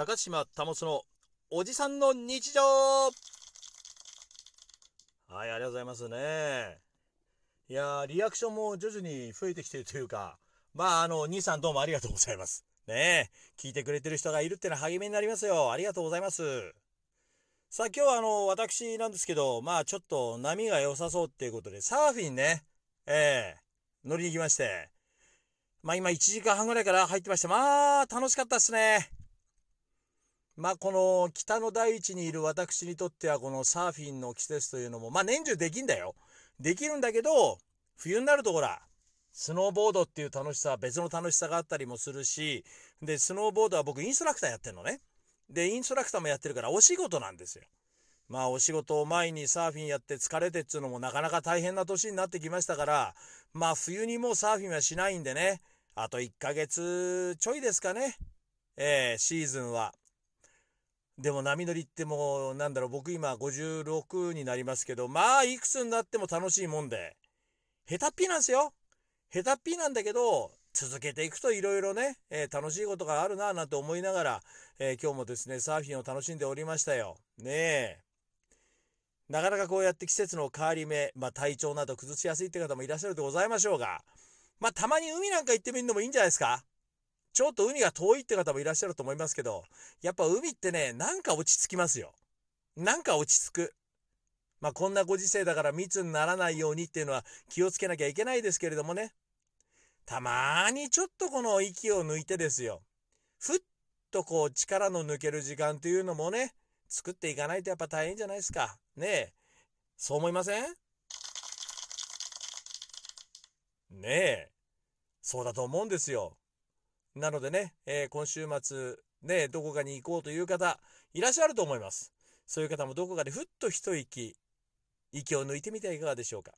高島保のおじさんの日常。はいありがとうございますね。いやリアクションも徐々に増えてきてるというかまああの兄さんどうもありがとうございます。ね聞いてくれてる人がいるってのは励みになりますよ。ありがとうございます。さあ今日はあの私なんですけどまあちょっと波が良さそうっていうことでサーフィンねええー、乗りに行きましてまあ今1時間半ぐらいから入ってましてまあ楽しかったですね。まあこの北の大地にいる私にとってはこのサーフィンの季節というのもまあ年中できんだよ。できるんだけど冬になるとほらスノーボードっていう楽しさは別の楽しさがあったりもするしでスノーボードは僕インストラクターやってるのね。でインストラクターもやってるからお仕事なんですよ。まあお仕事を前にサーフィンやって疲れてっつうのもなかなか大変な年になってきましたからまあ冬にもうサーフィンはしないんでねあと1ヶ月ちょいですかねえー、シーズンはでも波乗りってもうなんだろう僕今56になりますけどまあいくつになっても楽しいもんで下手っぴなんですよ。下手っぴなんだけど続けていくといろいろね、えー、楽しいことがあるななんて思いながら、えー、今日もですねサーフィンを楽しんでおりましたよ。ねえ。なかなかこうやって季節の変わり目、まあ、体調など崩しやすいって方もいらっしゃるでございましょうがまあたまに海なんか行ってみるのもいいんじゃないですか。ちょっと海が遠いって方もいらっしゃると思いますけど、やっぱ海ってね、なんか落ち着きますよ。なんか落ち着く。まあこんなご時世だから密にならないようにっていうのは気をつけなきゃいけないですけれどもね。たまにちょっとこの息を抜いてですよ。ふっとこう力の抜ける時間というのもね、作っていかないとやっぱ大変じゃないですか。ねえ。そう思いません？ねえ。そうだと思うんですよ。なのでね、えー、今週末、ね、どこかに行こうという方、いらっしゃると思います。そういう方もどこかでふっと一息、息を抜いてみてはいかがでしょうか。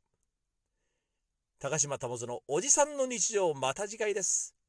高島保のおじさんの日常、また次回です。